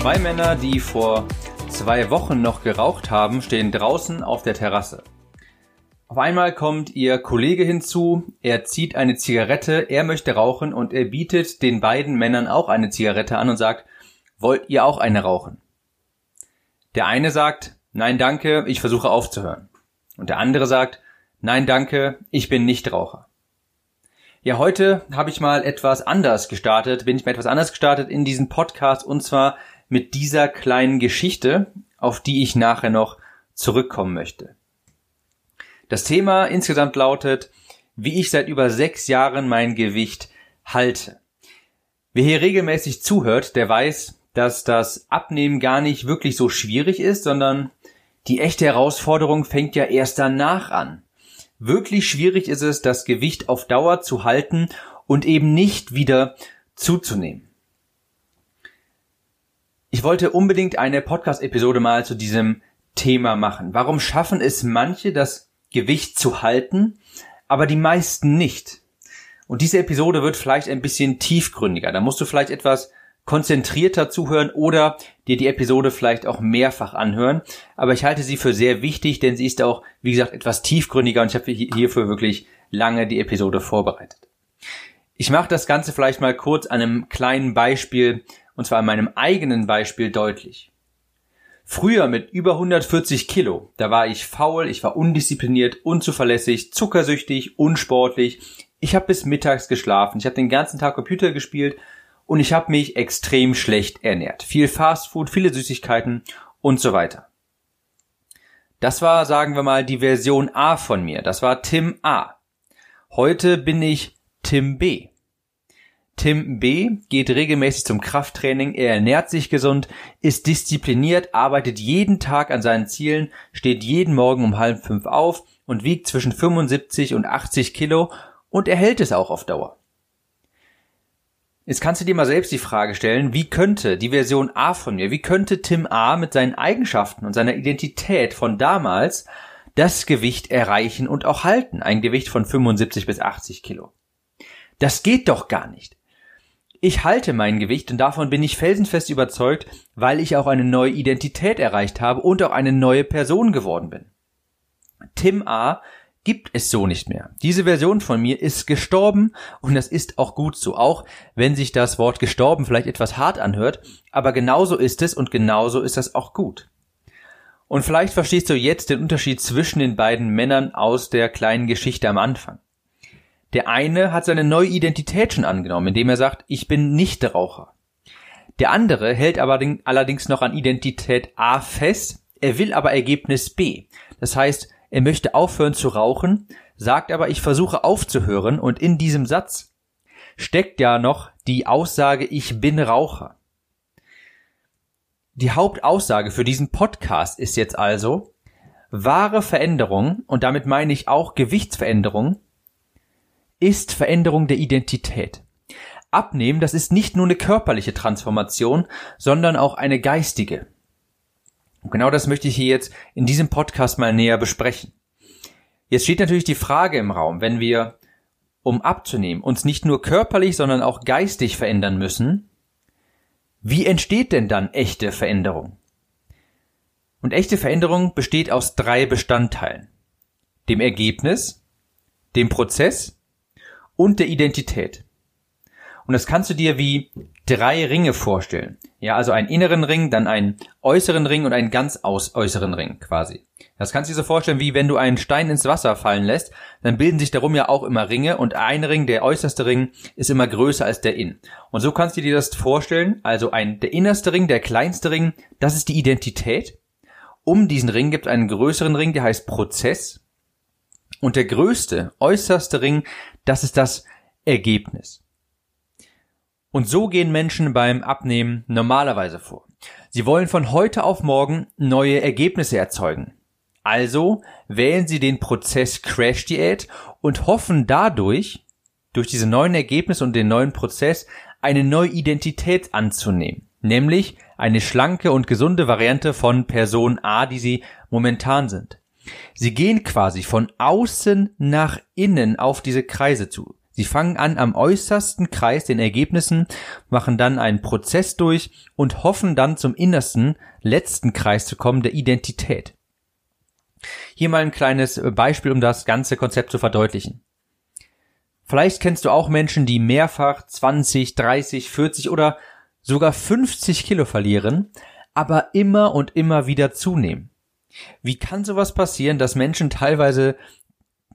Zwei Männer, die vor zwei Wochen noch geraucht haben, stehen draußen auf der Terrasse. Auf einmal kommt ihr Kollege hinzu, er zieht eine Zigarette, er möchte rauchen und er bietet den beiden Männern auch eine Zigarette an und sagt, wollt ihr auch eine rauchen? Der eine sagt, nein danke, ich versuche aufzuhören. Und der andere sagt, nein danke, ich bin nicht Raucher. Ja, heute habe ich mal etwas anders gestartet, bin ich mal etwas anders gestartet in diesem Podcast und zwar mit dieser kleinen Geschichte, auf die ich nachher noch zurückkommen möchte. Das Thema insgesamt lautet, wie ich seit über sechs Jahren mein Gewicht halte. Wer hier regelmäßig zuhört, der weiß, dass das Abnehmen gar nicht wirklich so schwierig ist, sondern die echte Herausforderung fängt ja erst danach an. Wirklich schwierig ist es, das Gewicht auf Dauer zu halten und eben nicht wieder zuzunehmen. Ich wollte unbedingt eine Podcast-Episode mal zu diesem Thema machen. Warum schaffen es manche, das Gewicht zu halten, aber die meisten nicht? Und diese Episode wird vielleicht ein bisschen tiefgründiger. Da musst du vielleicht etwas konzentrierter zuhören oder dir die Episode vielleicht auch mehrfach anhören. Aber ich halte sie für sehr wichtig, denn sie ist auch, wie gesagt, etwas tiefgründiger und ich habe hierfür wirklich lange die Episode vorbereitet. Ich mache das Ganze vielleicht mal kurz an einem kleinen Beispiel und zwar an meinem eigenen Beispiel deutlich. Früher mit über 140 Kilo, da war ich faul, ich war undiszipliniert, unzuverlässig, zuckersüchtig, unsportlich. Ich habe bis mittags geschlafen, ich habe den ganzen Tag Computer gespielt und ich habe mich extrem schlecht ernährt. Viel Fastfood, viele Süßigkeiten und so weiter. Das war, sagen wir mal, die Version A von mir. Das war Tim A. Heute bin ich Tim B. Tim B. geht regelmäßig zum Krafttraining, er ernährt sich gesund, ist diszipliniert, arbeitet jeden Tag an seinen Zielen, steht jeden Morgen um halb fünf auf und wiegt zwischen 75 und 80 Kilo und er hält es auch auf Dauer. Jetzt kannst du dir mal selbst die Frage stellen, wie könnte die Version A von mir, wie könnte Tim A mit seinen Eigenschaften und seiner Identität von damals das Gewicht erreichen und auch halten, ein Gewicht von 75 bis 80 Kilo? Das geht doch gar nicht. Ich halte mein Gewicht und davon bin ich felsenfest überzeugt, weil ich auch eine neue Identität erreicht habe und auch eine neue Person geworden bin. Tim A gibt es so nicht mehr. Diese Version von mir ist gestorben und das ist auch gut so, auch wenn sich das Wort gestorben vielleicht etwas hart anhört, aber genauso ist es und genauso ist das auch gut. Und vielleicht verstehst du jetzt den Unterschied zwischen den beiden Männern aus der kleinen Geschichte am Anfang. Der eine hat seine neue Identität schon angenommen, indem er sagt, ich bin nicht Raucher. Der andere hält aber allerdings noch an Identität A fest, er will aber Ergebnis B. Das heißt, er möchte aufhören zu rauchen, sagt aber, ich versuche aufzuhören und in diesem Satz steckt ja noch die Aussage, ich bin Raucher. Die Hauptaussage für diesen Podcast ist jetzt also, wahre Veränderung, und damit meine ich auch Gewichtsveränderung, ist Veränderung der Identität. Abnehmen, das ist nicht nur eine körperliche Transformation, sondern auch eine geistige. Und genau das möchte ich hier jetzt in diesem Podcast mal näher besprechen. Jetzt steht natürlich die Frage im Raum, wenn wir, um abzunehmen, uns nicht nur körperlich, sondern auch geistig verändern müssen, wie entsteht denn dann echte Veränderung? Und echte Veränderung besteht aus drei Bestandteilen. Dem Ergebnis, dem Prozess und der Identität. Und das kannst du dir wie drei Ringe vorstellen. Ja, also einen inneren Ring, dann einen äußeren Ring und einen ganz aus äußeren Ring quasi. Das kannst du dir so vorstellen, wie wenn du einen Stein ins Wasser fallen lässt, dann bilden sich darum ja auch immer Ringe und ein Ring, der äußerste Ring, ist immer größer als der Inn. Und so kannst du dir das vorstellen, also ein, der innerste Ring, der kleinste Ring, das ist die Identität. Um diesen Ring gibt es einen größeren Ring, der heißt Prozess. Und der größte, äußerste Ring, das ist das Ergebnis. Und so gehen Menschen beim Abnehmen normalerweise vor. Sie wollen von heute auf morgen neue Ergebnisse erzeugen. Also wählen Sie den Prozess Crash Diät und hoffen dadurch, durch diese neuen Ergebnisse und den neuen Prozess, eine neue Identität anzunehmen. Nämlich eine schlanke und gesunde Variante von Person A, die Sie momentan sind. Sie gehen quasi von außen nach innen auf diese Kreise zu. Sie fangen an am äußersten Kreis den Ergebnissen, machen dann einen Prozess durch und hoffen dann zum innersten, letzten Kreis zu kommen, der Identität. Hier mal ein kleines Beispiel, um das ganze Konzept zu verdeutlichen. Vielleicht kennst du auch Menschen, die mehrfach 20, 30, 40 oder sogar 50 Kilo verlieren, aber immer und immer wieder zunehmen. Wie kann sowas passieren, dass Menschen teilweise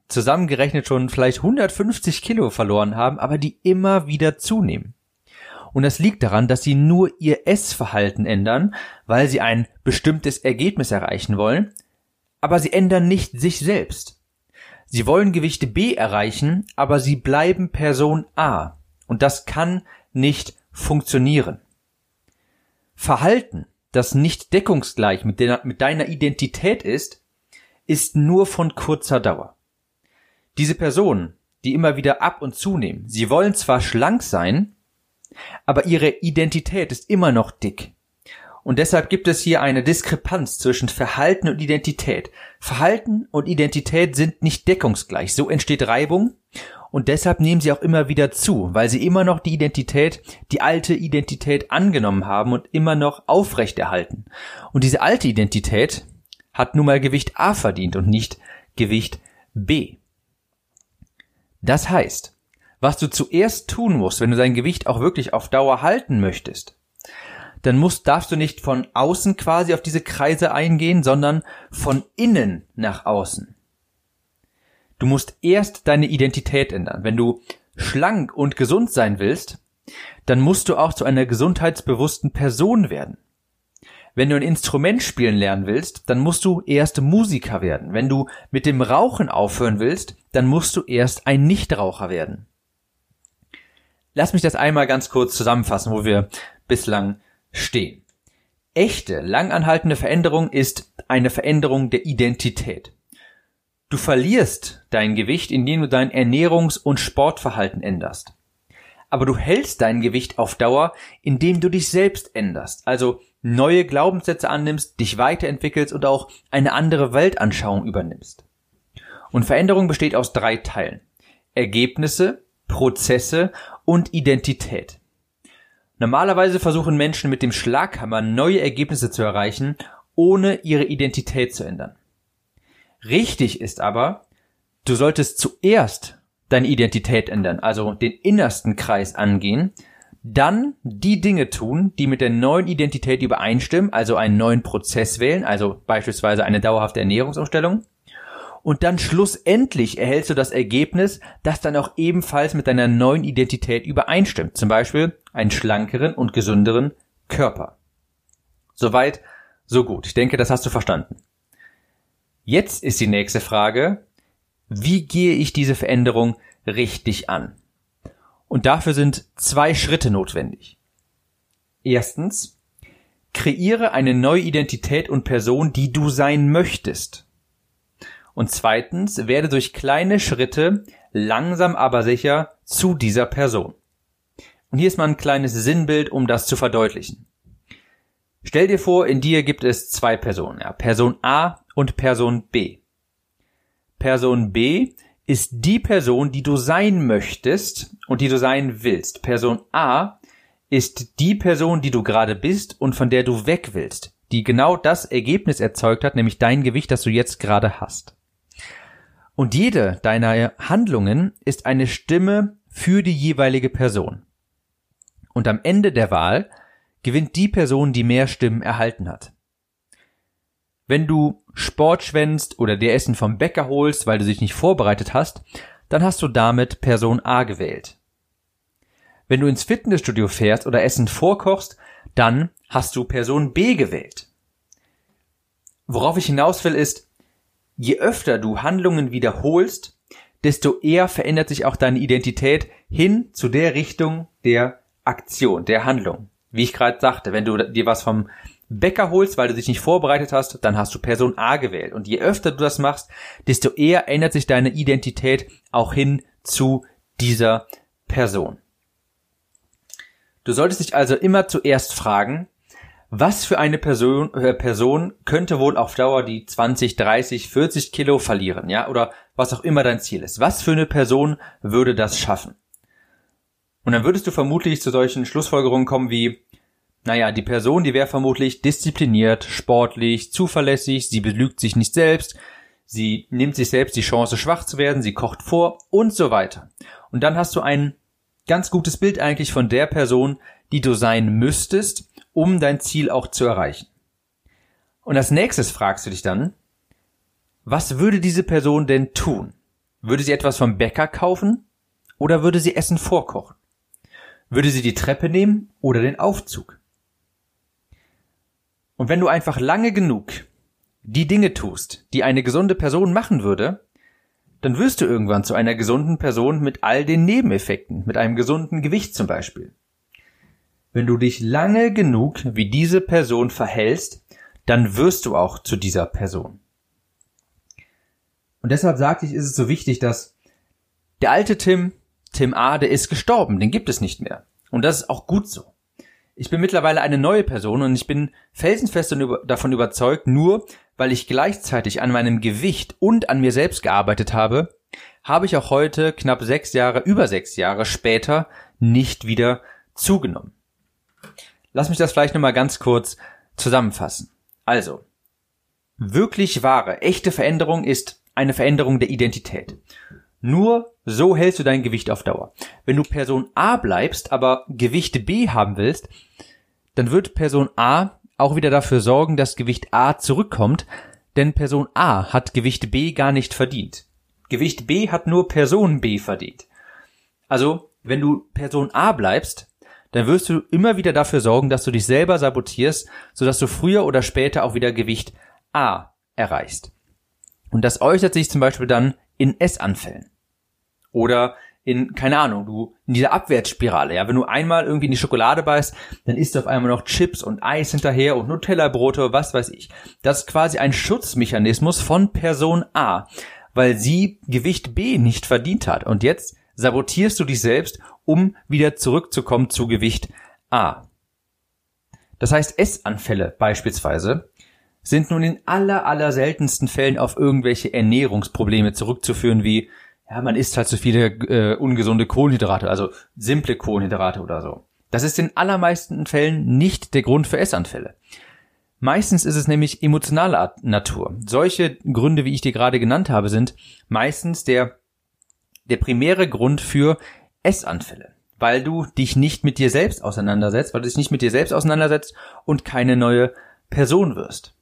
zusammengerechnet schon vielleicht 150 Kilo verloren haben, aber die immer wieder zunehmen? Und das liegt daran, dass sie nur ihr Essverhalten ändern, weil sie ein bestimmtes Ergebnis erreichen wollen, aber sie ändern nicht sich selbst. Sie wollen Gewichte B erreichen, aber sie bleiben Person A. Und das kann nicht funktionieren. Verhalten, das nicht deckungsgleich mit, de mit deiner Identität ist, ist nur von kurzer Dauer. Diese Personen, die immer wieder ab und zunehmen, sie wollen zwar schlank sein, aber ihre Identität ist immer noch dick. Und deshalb gibt es hier eine Diskrepanz zwischen Verhalten und Identität. Verhalten und Identität sind nicht deckungsgleich. So entsteht Reibung und deshalb nehmen sie auch immer wieder zu, weil sie immer noch die Identität, die alte Identität angenommen haben und immer noch aufrechterhalten. Und diese alte Identität hat nun mal Gewicht A verdient und nicht Gewicht B. Das heißt, was du zuerst tun musst, wenn du dein Gewicht auch wirklich auf Dauer halten möchtest, dann musst, darfst du nicht von außen quasi auf diese Kreise eingehen, sondern von innen nach außen. Du musst erst deine Identität ändern. Wenn du schlank und gesund sein willst, dann musst du auch zu einer gesundheitsbewussten Person werden. Wenn du ein Instrument spielen lernen willst, dann musst du erst Musiker werden. Wenn du mit dem Rauchen aufhören willst, dann musst du erst ein Nichtraucher werden. Lass mich das einmal ganz kurz zusammenfassen, wo wir bislang stehen. Echte, langanhaltende Veränderung ist eine Veränderung der Identität. Du verlierst dein Gewicht, indem du dein Ernährungs- und Sportverhalten änderst. Aber du hältst dein Gewicht auf Dauer, indem du dich selbst änderst, also neue Glaubenssätze annimmst, dich weiterentwickelst und auch eine andere Weltanschauung übernimmst. Und Veränderung besteht aus drei Teilen. Ergebnisse, Prozesse und Identität. Normalerweise versuchen Menschen mit dem Schlaghammer neue Ergebnisse zu erreichen, ohne ihre Identität zu ändern. Richtig ist aber, du solltest zuerst deine Identität ändern, also den innersten Kreis angehen, dann die Dinge tun, die mit der neuen Identität übereinstimmen, also einen neuen Prozess wählen, also beispielsweise eine dauerhafte Ernährungsumstellung, und dann schlussendlich erhältst du das Ergebnis, das dann auch ebenfalls mit deiner neuen Identität übereinstimmt. Zum Beispiel einen schlankeren und gesünderen Körper. Soweit, so gut. Ich denke, das hast du verstanden. Jetzt ist die nächste Frage, wie gehe ich diese Veränderung richtig an? Und dafür sind zwei Schritte notwendig. Erstens, kreiere eine neue Identität und Person, die du sein möchtest. Und zweitens, werde durch kleine Schritte langsam aber sicher zu dieser Person. Und hier ist mal ein kleines Sinnbild, um das zu verdeutlichen. Stell dir vor, in dir gibt es zwei Personen, ja, Person A und Person B. Person B ist die Person, die du sein möchtest und die du sein willst. Person A ist die Person, die du gerade bist und von der du weg willst, die genau das Ergebnis erzeugt hat, nämlich dein Gewicht, das du jetzt gerade hast. Und jede deiner Handlungen ist eine Stimme für die jeweilige Person. Und am Ende der Wahl gewinnt die Person, die mehr Stimmen erhalten hat. Wenn du Sport schwänzt oder dir Essen vom Bäcker holst, weil du dich nicht vorbereitet hast, dann hast du damit Person A gewählt. Wenn du ins Fitnessstudio fährst oder Essen vorkochst, dann hast du Person B gewählt. Worauf ich hinaus will ist, Je öfter du Handlungen wiederholst, desto eher verändert sich auch deine Identität hin zu der Richtung der Aktion, der Handlung. Wie ich gerade sagte, wenn du dir was vom Bäcker holst, weil du dich nicht vorbereitet hast, dann hast du Person A gewählt. Und je öfter du das machst, desto eher ändert sich deine Identität auch hin zu dieser Person. Du solltest dich also immer zuerst fragen, was für eine Person, äh, Person könnte wohl auf Dauer die 20, 30, 40 Kilo verlieren, ja, oder was auch immer dein Ziel ist. Was für eine Person würde das schaffen? Und dann würdest du vermutlich zu solchen Schlussfolgerungen kommen wie, naja, die Person, die wäre vermutlich diszipliniert, sportlich, zuverlässig, sie belügt sich nicht selbst, sie nimmt sich selbst die Chance, schwach zu werden, sie kocht vor und so weiter. Und dann hast du ein ganz gutes Bild eigentlich von der Person, die du sein müsstest, um dein Ziel auch zu erreichen. Und als nächstes fragst du dich dann, was würde diese Person denn tun? Würde sie etwas vom Bäcker kaufen oder würde sie Essen vorkochen? Würde sie die Treppe nehmen oder den Aufzug? Und wenn du einfach lange genug die Dinge tust, die eine gesunde Person machen würde, dann wirst du irgendwann zu einer gesunden Person mit all den Nebeneffekten, mit einem gesunden Gewicht zum Beispiel. Wenn du dich lange genug wie diese Person verhältst, dann wirst du auch zu dieser Person. Und deshalb sagte ich, ist es so wichtig, dass der alte Tim, Tim A., der ist gestorben, den gibt es nicht mehr. Und das ist auch gut so. Ich bin mittlerweile eine neue Person und ich bin felsenfest davon überzeugt, nur weil ich gleichzeitig an meinem Gewicht und an mir selbst gearbeitet habe, habe ich auch heute, knapp sechs Jahre, über sechs Jahre später, nicht wieder zugenommen. Lass mich das vielleicht nochmal ganz kurz zusammenfassen. Also, wirklich wahre, echte Veränderung ist eine Veränderung der Identität. Nur so hältst du dein Gewicht auf Dauer. Wenn du Person A bleibst, aber Gewicht B haben willst, dann wird Person A auch wieder dafür sorgen, dass Gewicht A zurückkommt, denn Person A hat Gewicht B gar nicht verdient. Gewicht B hat nur Person B verdient. Also, wenn du Person A bleibst, dann wirst du immer wieder dafür sorgen, dass du dich selber sabotierst, sodass du früher oder später auch wieder Gewicht A erreichst. Und das äußert sich zum Beispiel dann in Essanfällen. Oder in, keine Ahnung, du, in dieser Abwärtsspirale, ja, wenn du einmal irgendwie in die Schokolade beißt, dann isst du auf einmal noch Chips und Eis hinterher und Nutella-Brote, was weiß ich. Das ist quasi ein Schutzmechanismus von Person A, weil sie Gewicht B nicht verdient hat. Und jetzt sabotierst du dich selbst, um wieder zurückzukommen zu Gewicht A. Das heißt, Essanfälle beispielsweise sind nun in aller, aller seltensten Fällen auf irgendwelche Ernährungsprobleme zurückzuführen, wie ja, man isst halt so viele äh, ungesunde Kohlenhydrate, also simple Kohlenhydrate oder so. Das ist in allermeisten Fällen nicht der Grund für Essanfälle. Meistens ist es nämlich emotionaler Natur. Solche Gründe, wie ich dir gerade genannt habe, sind meistens der, der primäre Grund für Essanfälle. Weil du dich nicht mit dir selbst auseinandersetzt, weil du dich nicht mit dir selbst auseinandersetzt und keine neue Person wirst.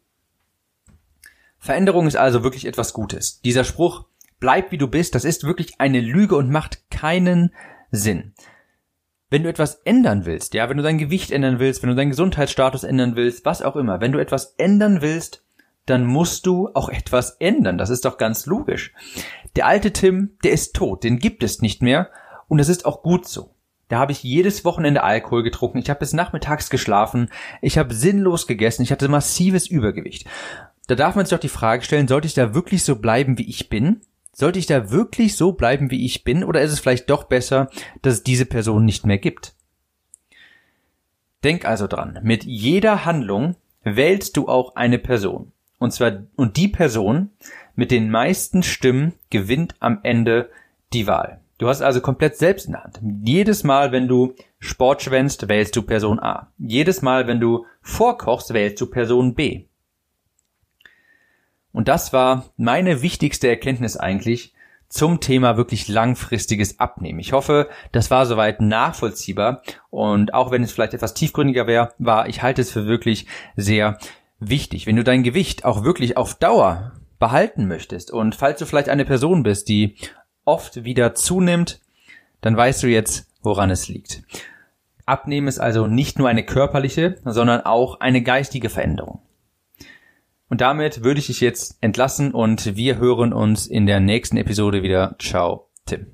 Veränderung ist also wirklich etwas Gutes. Dieser Spruch, bleib wie du bist, das ist wirklich eine Lüge und macht keinen Sinn. Wenn du etwas ändern willst, ja, wenn du dein Gewicht ändern willst, wenn du deinen Gesundheitsstatus ändern willst, was auch immer, wenn du etwas ändern willst, dann musst du auch etwas ändern. Das ist doch ganz logisch. Der alte Tim, der ist tot, den gibt es nicht mehr und das ist auch gut so. Da habe ich jedes Wochenende Alkohol getrunken, ich habe bis nachmittags geschlafen, ich habe sinnlos gegessen, ich hatte massives Übergewicht. Da darf man sich doch die Frage stellen, sollte ich da wirklich so bleiben, wie ich bin? Sollte ich da wirklich so bleiben, wie ich bin, oder ist es vielleicht doch besser, dass es diese Person nicht mehr gibt? Denk also dran, mit jeder Handlung wählst du auch eine Person. Und zwar, und die Person mit den meisten Stimmen gewinnt am Ende die Wahl. Du hast also komplett selbst in der Hand. Jedes Mal, wenn du Sport schwänzt, wählst du Person A. Jedes Mal, wenn du vorkochst, wählst du Person B. Und das war meine wichtigste Erkenntnis eigentlich zum Thema wirklich langfristiges Abnehmen. Ich hoffe, das war soweit nachvollziehbar und auch wenn es vielleicht etwas tiefgründiger wäre, war, ich halte es für wirklich sehr wichtig. Wenn du dein Gewicht auch wirklich auf Dauer behalten möchtest und falls du vielleicht eine Person bist, die oft wieder zunimmt, dann weißt du jetzt, woran es liegt. Abnehmen ist also nicht nur eine körperliche, sondern auch eine geistige Veränderung. Und damit würde ich dich jetzt entlassen und wir hören uns in der nächsten Episode wieder. Ciao, Tim.